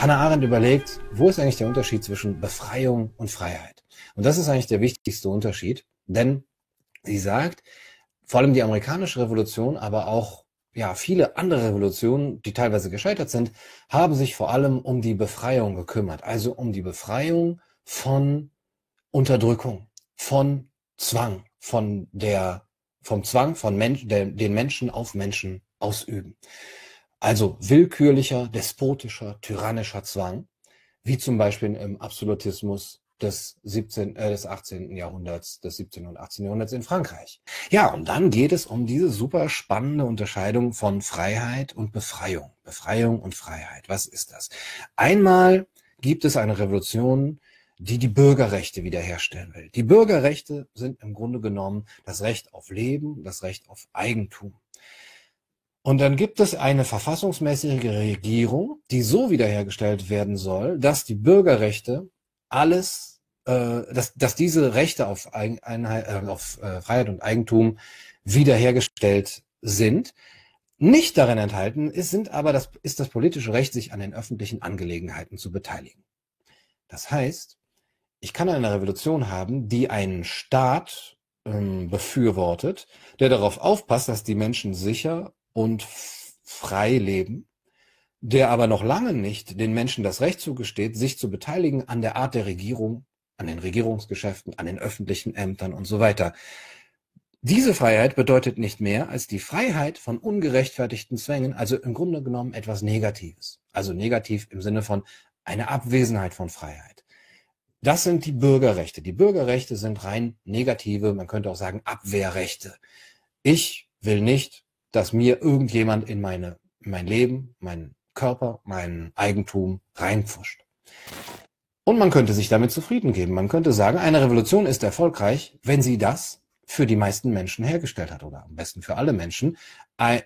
Hannah Arendt überlegt, wo ist eigentlich der Unterschied zwischen Befreiung und Freiheit? Und das ist eigentlich der wichtigste Unterschied, denn sie sagt, vor allem die amerikanische Revolution, aber auch ja, viele andere Revolutionen, die teilweise gescheitert sind, haben sich vor allem um die Befreiung gekümmert, also um die Befreiung von Unterdrückung, von Zwang, von der, vom Zwang von Menschen, den Menschen auf Menschen ausüben. Also willkürlicher, despotischer, tyrannischer Zwang, wie zum Beispiel im Absolutismus des 17, äh, des 18. Jahrhunderts, des 17. und 18. Jahrhunderts in Frankreich. Ja, und dann geht es um diese super spannende Unterscheidung von Freiheit und Befreiung. Befreiung und Freiheit. Was ist das? Einmal gibt es eine Revolution, die die Bürgerrechte wiederherstellen will. Die Bürgerrechte sind im Grunde genommen das Recht auf Leben, das Recht auf Eigentum. Und dann gibt es eine verfassungsmäßige Regierung, die so wiederhergestellt werden soll, dass die Bürgerrechte alles, äh, dass, dass diese Rechte auf, Einheit, äh, auf äh, Freiheit und Eigentum wiederhergestellt sind. Nicht darin enthalten ist, sind aber das, ist das politische Recht, sich an den öffentlichen Angelegenheiten zu beteiligen. Das heißt, ich kann eine Revolution haben, die einen Staat ähm, befürwortet, der darauf aufpasst, dass die Menschen sicher und frei leben, der aber noch lange nicht den Menschen das Recht zugesteht, sich zu beteiligen an der Art der Regierung, an den Regierungsgeschäften, an den öffentlichen Ämtern und so weiter. Diese Freiheit bedeutet nicht mehr als die Freiheit von ungerechtfertigten Zwängen, also im Grunde genommen etwas Negatives. Also negativ im Sinne von eine Abwesenheit von Freiheit. Das sind die Bürgerrechte. Die Bürgerrechte sind rein negative, man könnte auch sagen Abwehrrechte. Ich will nicht dass mir irgendjemand in meine, mein Leben, mein Körper, mein Eigentum reinpfuscht. Und man könnte sich damit zufrieden geben. Man könnte sagen, eine Revolution ist erfolgreich, wenn sie das für die meisten Menschen hergestellt hat oder am besten für alle Menschen,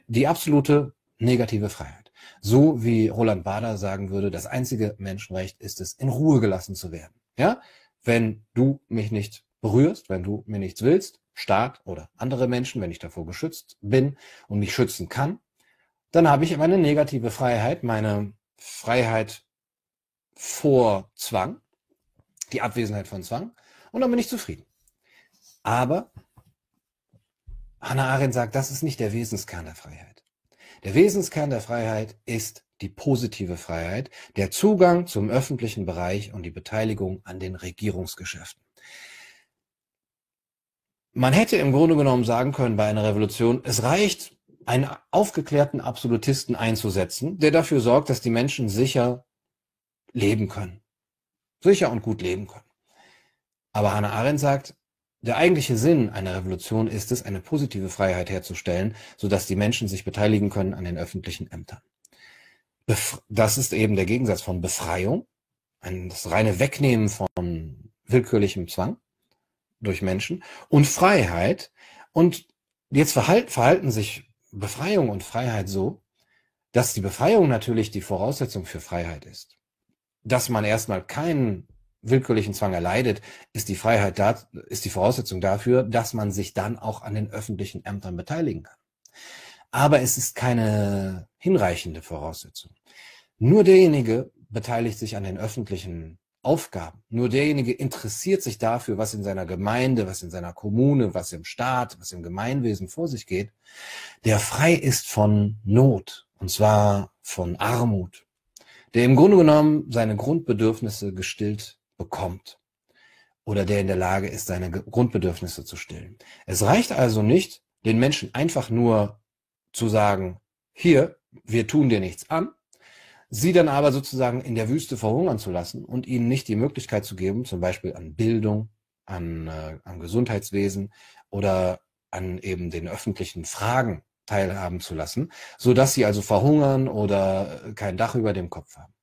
die absolute negative Freiheit. So wie Roland Bader sagen würde, das einzige Menschenrecht ist es, in Ruhe gelassen zu werden. Ja? Wenn du mich nicht berührst, wenn du mir nichts willst, Staat oder andere Menschen, wenn ich davor geschützt bin und mich schützen kann, dann habe ich meine negative Freiheit, meine Freiheit vor Zwang, die Abwesenheit von Zwang, und dann bin ich zufrieden. Aber Hannah Arendt sagt, das ist nicht der Wesenskern der Freiheit. Der Wesenskern der Freiheit ist die positive Freiheit, der Zugang zum öffentlichen Bereich und die Beteiligung an den Regierungsgeschäften. Man hätte im Grunde genommen sagen können bei einer Revolution, es reicht, einen aufgeklärten Absolutisten einzusetzen, der dafür sorgt, dass die Menschen sicher leben können. Sicher und gut leben können. Aber Hannah Arendt sagt, der eigentliche Sinn einer Revolution ist es, eine positive Freiheit herzustellen, sodass die Menschen sich beteiligen können an den öffentlichen Ämtern. das ist eben der Gegensatz von Befreiung, das reine Wegnehmen von willkürlichem Zwang durch Menschen und Freiheit. Und jetzt verhalten, sich Befreiung und Freiheit so, dass die Befreiung natürlich die Voraussetzung für Freiheit ist. Dass man erstmal keinen willkürlichen Zwang erleidet, ist die Freiheit da, ist die Voraussetzung dafür, dass man sich dann auch an den öffentlichen Ämtern beteiligen kann. Aber es ist keine hinreichende Voraussetzung. Nur derjenige beteiligt sich an den öffentlichen Aufgaben. Nur derjenige interessiert sich dafür, was in seiner Gemeinde, was in seiner Kommune, was im Staat, was im Gemeinwesen vor sich geht, der frei ist von Not, und zwar von Armut, der im Grunde genommen seine Grundbedürfnisse gestillt bekommt oder der in der Lage ist, seine Grundbedürfnisse zu stillen. Es reicht also nicht, den Menschen einfach nur zu sagen, hier, wir tun dir nichts an, sie dann aber sozusagen in der Wüste verhungern zu lassen und ihnen nicht die Möglichkeit zu geben, zum Beispiel an Bildung, an, äh, an Gesundheitswesen oder an eben den öffentlichen Fragen teilhaben zu lassen, so dass sie also verhungern oder kein Dach über dem Kopf haben.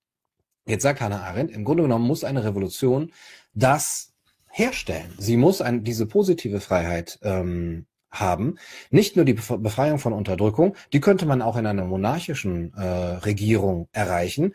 Jetzt sagt Hannah Arendt, im Grunde genommen muss eine Revolution das herstellen. Sie muss ein, diese positive Freiheit ähm, haben. Nicht nur die Befreiung von Unterdrückung, die könnte man auch in einer monarchischen äh, Regierung erreichen,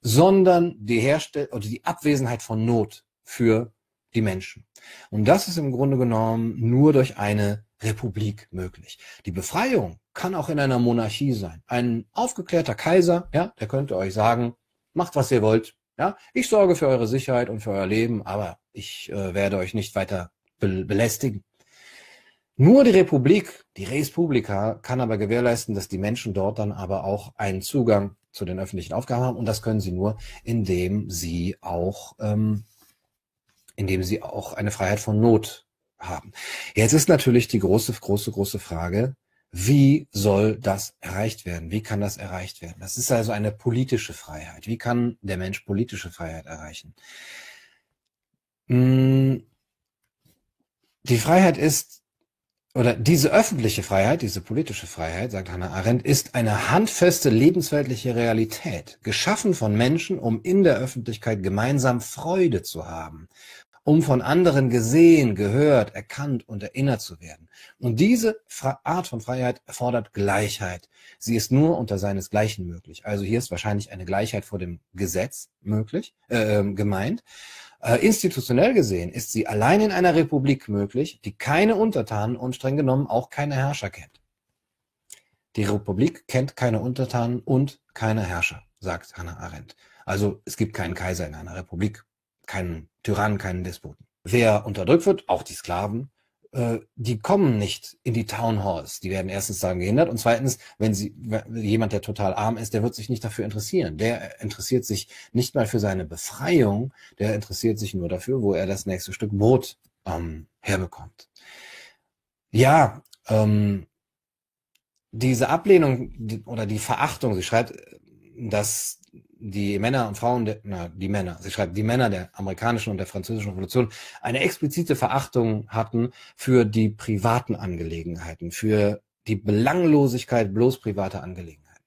sondern die Herstell oder die Abwesenheit von Not für die Menschen. Und das ist im Grunde genommen nur durch eine Republik möglich. Die Befreiung kann auch in einer Monarchie sein. Ein aufgeklärter Kaiser, ja, der könnte euch sagen, macht, was ihr wollt. Ja, ich sorge für eure Sicherheit und für euer Leben, aber ich äh, werde euch nicht weiter be belästigen. Nur die Republik, die Res Publica, kann aber gewährleisten, dass die Menschen dort dann aber auch einen Zugang zu den öffentlichen Aufgaben haben und das können sie nur, indem sie auch, ähm, indem sie auch eine Freiheit von Not haben. Jetzt ist natürlich die große, große, große Frage, wie soll das erreicht werden? Wie kann das erreicht werden? Das ist also eine politische Freiheit. Wie kann der Mensch politische Freiheit erreichen? Hm, die Freiheit ist, oder diese öffentliche Freiheit, diese politische Freiheit, sagt Hannah Arendt, ist eine handfeste lebensweltliche Realität, geschaffen von Menschen, um in der Öffentlichkeit gemeinsam Freude zu haben um von anderen gesehen, gehört, erkannt und erinnert zu werden. Und diese Art von Freiheit erfordert Gleichheit. Sie ist nur unter seinesgleichen möglich. Also hier ist wahrscheinlich eine Gleichheit vor dem Gesetz möglich, äh, ähm, gemeint. Äh, institutionell gesehen ist sie allein in einer Republik möglich, die keine Untertanen und streng genommen auch keine Herrscher kennt. Die Republik kennt keine Untertanen und keine Herrscher, sagt Hannah Arendt. Also es gibt keinen Kaiser in einer Republik keinen Tyrannen, keinen Despoten. Wer unterdrückt wird, auch die Sklaven, äh, die kommen nicht in die Town Halls. Die werden erstens daran gehindert und zweitens, wenn sie jemand, der total arm ist, der wird sich nicht dafür interessieren. Der interessiert sich nicht mal für seine Befreiung, der interessiert sich nur dafür, wo er das nächste Stück Brot ähm, herbekommt. Ja, ähm, diese Ablehnung oder die Verachtung, sie schreibt, dass die Männer und Frauen, der, na, die Männer, sie schreibt, die Männer der amerikanischen und der französischen Revolution eine explizite Verachtung hatten für die privaten Angelegenheiten, für die Belanglosigkeit bloß privater Angelegenheiten.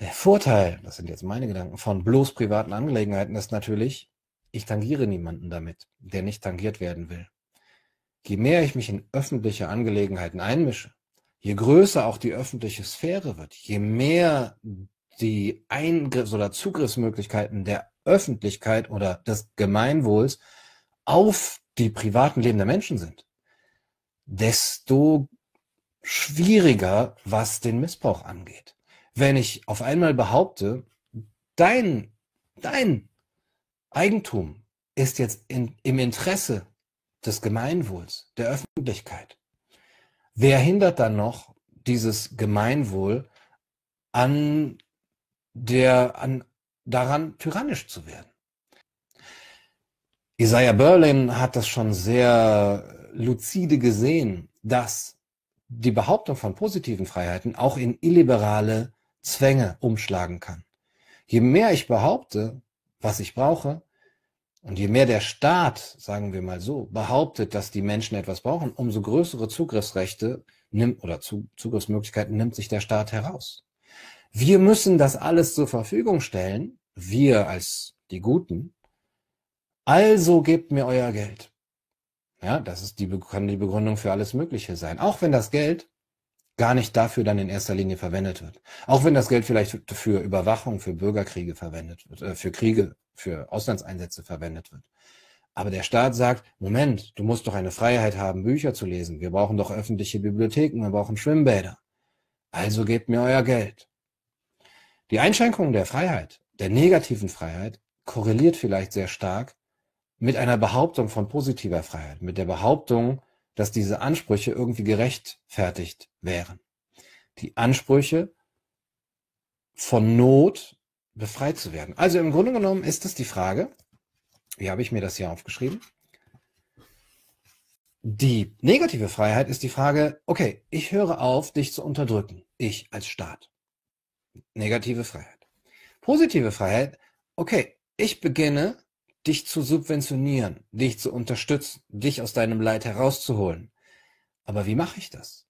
Der Vorteil, das sind jetzt meine Gedanken, von bloß privaten Angelegenheiten ist natürlich, ich tangiere niemanden damit, der nicht tangiert werden will. Je mehr ich mich in öffentliche Angelegenheiten einmische, je größer auch die öffentliche Sphäre wird, je mehr die Eingriffs- oder Zugriffsmöglichkeiten der Öffentlichkeit oder des Gemeinwohls auf die privaten Leben der Menschen sind, desto schwieriger, was den Missbrauch angeht. Wenn ich auf einmal behaupte, dein, dein Eigentum ist jetzt in, im Interesse des Gemeinwohls, der Öffentlichkeit. Wer hindert dann noch dieses Gemeinwohl an der an, daran tyrannisch zu werden. Isaiah Berlin hat das schon sehr lucide gesehen, dass die Behauptung von positiven Freiheiten auch in illiberale Zwänge umschlagen kann. Je mehr ich behaupte, was ich brauche, und je mehr der Staat, sagen wir mal so, behauptet, dass die Menschen etwas brauchen, umso größere Zugriffsrechte nimmt oder Zugriffsmöglichkeiten nimmt sich der Staat heraus. Wir müssen das alles zur Verfügung stellen, wir als die Guten. Also gebt mir euer Geld. Ja, das ist die, kann die Begründung für alles Mögliche sein. Auch wenn das Geld gar nicht dafür dann in erster Linie verwendet wird. Auch wenn das Geld vielleicht für Überwachung, für Bürgerkriege verwendet wird, äh, für Kriege, für Auslandseinsätze verwendet wird. Aber der Staat sagt, Moment, du musst doch eine Freiheit haben, Bücher zu lesen. Wir brauchen doch öffentliche Bibliotheken, wir brauchen Schwimmbäder. Also gebt mir euer Geld. Die Einschränkung der Freiheit, der negativen Freiheit, korreliert vielleicht sehr stark mit einer Behauptung von positiver Freiheit, mit der Behauptung, dass diese Ansprüche irgendwie gerechtfertigt wären. Die Ansprüche von Not befreit zu werden. Also im Grunde genommen ist es die Frage, wie habe ich mir das hier aufgeschrieben? Die negative Freiheit ist die Frage, okay, ich höre auf, dich zu unterdrücken, ich als Staat. Negative Freiheit. Positive Freiheit, okay, ich beginne, dich zu subventionieren, dich zu unterstützen, dich aus deinem Leid herauszuholen. Aber wie mache ich das?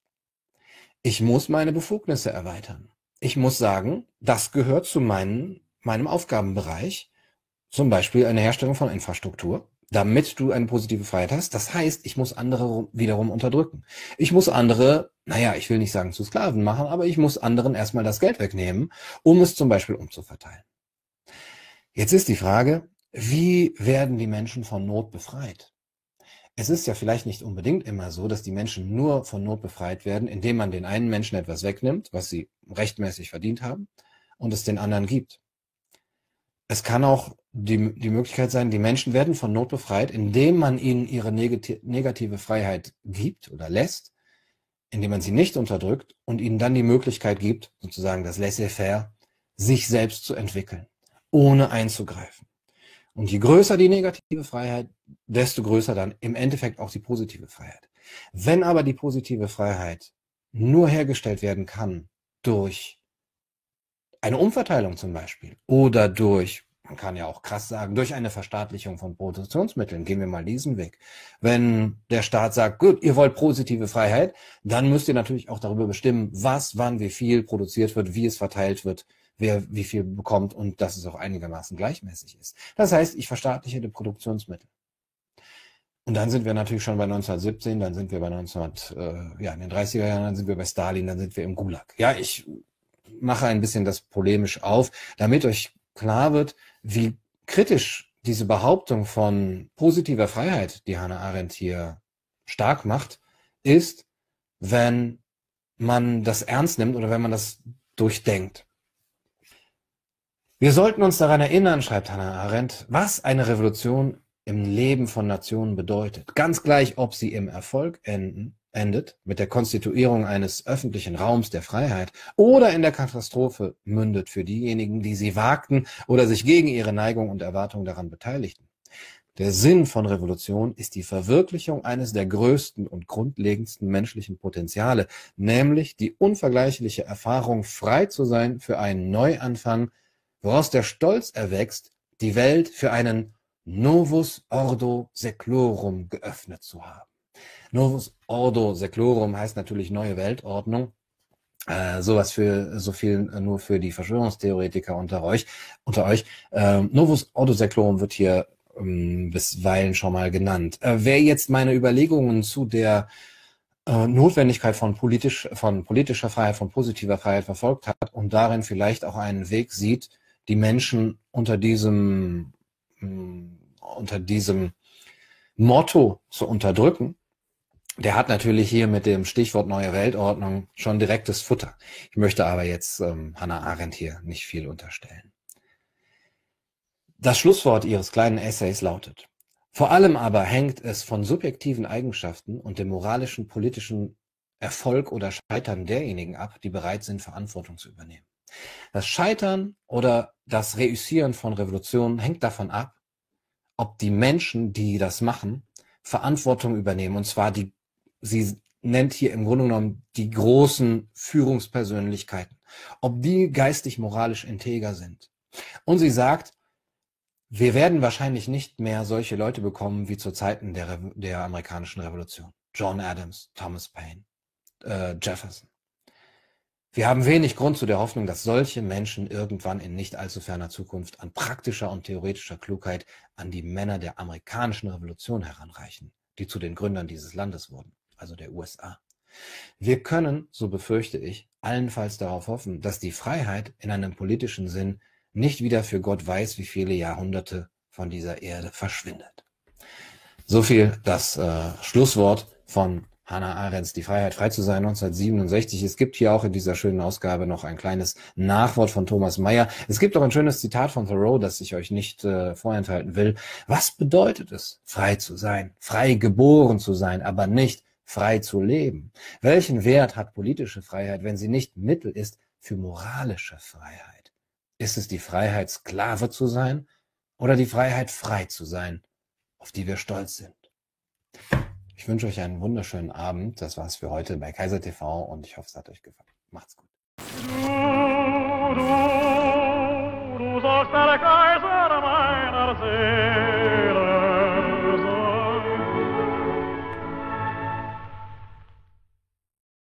Ich muss meine Befugnisse erweitern. Ich muss sagen, das gehört zu meinen, meinem Aufgabenbereich, zum Beispiel eine Herstellung von Infrastruktur, damit du eine positive Freiheit hast. Das heißt, ich muss andere wiederum unterdrücken. Ich muss andere, naja, ich will nicht sagen zu Sklaven machen, aber ich muss anderen erstmal das Geld wegnehmen, um es zum Beispiel umzuverteilen. Jetzt ist die Frage, wie werden die Menschen von Not befreit? Es ist ja vielleicht nicht unbedingt immer so, dass die Menschen nur von Not befreit werden, indem man den einen Menschen etwas wegnimmt, was sie rechtmäßig verdient haben, und es den anderen gibt. Es kann auch die, die Möglichkeit sein, die Menschen werden von Not befreit, indem man ihnen ihre negative Freiheit gibt oder lässt, indem man sie nicht unterdrückt und ihnen dann die Möglichkeit gibt, sozusagen das Laissez-faire, sich selbst zu entwickeln, ohne einzugreifen. Und je größer die negative Freiheit, desto größer dann im Endeffekt auch die positive Freiheit. Wenn aber die positive Freiheit nur hergestellt werden kann durch eine Umverteilung zum Beispiel oder durch, man kann ja auch krass sagen, durch eine Verstaatlichung von Produktionsmitteln, gehen wir mal diesen Weg. Wenn der Staat sagt, gut, ihr wollt positive Freiheit, dann müsst ihr natürlich auch darüber bestimmen, was, wann, wie viel produziert wird, wie es verteilt wird, wer wie viel bekommt und dass es auch einigermaßen gleichmäßig ist. Das heißt, ich verstaatliche die Produktionsmittel. Und dann sind wir natürlich schon bei 1917, dann sind wir bei 19, äh, ja, in den 30er Jahren, dann sind wir bei Stalin, dann sind wir im Gulag. Ja, ich mache ein bisschen das polemisch auf, damit euch klar wird, wie kritisch diese Behauptung von positiver Freiheit, die Hannah Arendt hier stark macht, ist, wenn man das ernst nimmt oder wenn man das durchdenkt. Wir sollten uns daran erinnern, schreibt Hannah Arendt, was eine Revolution im Leben von Nationen bedeutet. Ganz gleich, ob sie im Erfolg enden endet mit der Konstituierung eines öffentlichen Raums der Freiheit oder in der Katastrophe mündet für diejenigen, die sie wagten oder sich gegen ihre Neigung und Erwartung daran beteiligten. Der Sinn von Revolution ist die Verwirklichung eines der größten und grundlegendsten menschlichen Potenziale, nämlich die unvergleichliche Erfahrung, frei zu sein für einen Neuanfang, woraus der Stolz erwächst, die Welt für einen Novus Ordo Seclorum geöffnet zu haben. Novus Ordo Seclorum heißt natürlich neue Weltordnung. Äh, sowas für so viel äh, nur für die Verschwörungstheoretiker unter euch. Unter euch. Äh, Novus Ordo Seclorum wird hier ähm, bisweilen schon mal genannt. Äh, wer jetzt meine Überlegungen zu der äh, Notwendigkeit von politisch von politischer Freiheit, von positiver Freiheit verfolgt hat und darin vielleicht auch einen Weg sieht, die Menschen unter diesem mm, unter diesem Motto zu unterdrücken, der hat natürlich hier mit dem Stichwort neue Weltordnung schon direktes Futter. Ich möchte aber jetzt ähm, Hannah Arendt hier nicht viel unterstellen. Das Schlusswort ihres kleinen Essays lautet, vor allem aber hängt es von subjektiven Eigenschaften und dem moralischen politischen Erfolg oder Scheitern derjenigen ab, die bereit sind, Verantwortung zu übernehmen. Das Scheitern oder das Reüssieren von Revolutionen hängt davon ab, ob die Menschen, die das machen, Verantwortung übernehmen, und zwar die sie nennt hier im Grunde genommen die großen Führungspersönlichkeiten, ob die geistig moralisch integer sind. Und sie sagt, wir werden wahrscheinlich nicht mehr solche Leute bekommen wie zu Zeiten der, der amerikanischen Revolution. John Adams, Thomas Paine, äh, Jefferson. Wir haben wenig Grund zu der Hoffnung, dass solche Menschen irgendwann in nicht allzu ferner Zukunft an praktischer und theoretischer Klugheit an die Männer der amerikanischen Revolution heranreichen, die zu den Gründern dieses Landes wurden also der USA. Wir können, so befürchte ich, allenfalls darauf hoffen, dass die Freiheit in einem politischen Sinn nicht wieder für Gott weiß, wie viele Jahrhunderte von dieser Erde verschwindet. So viel das äh, Schlusswort von Hannah Arendts Die Freiheit, frei zu sein, 1967. Es gibt hier auch in dieser schönen Ausgabe noch ein kleines Nachwort von Thomas Mayer. Es gibt auch ein schönes Zitat von Thoreau, das ich euch nicht äh, vorenthalten will. Was bedeutet es, frei zu sein, frei geboren zu sein, aber nicht frei zu leben? Welchen Wert hat politische Freiheit, wenn sie nicht Mittel ist für moralische Freiheit? Ist es die Freiheit, Sklave zu sein oder die Freiheit, frei zu sein, auf die wir stolz sind? Ich wünsche euch einen wunderschönen Abend. Das war's für heute bei Kaiser TV und ich hoffe, es hat euch gefallen. Macht's gut. Du, du, du sagst, der Kaiser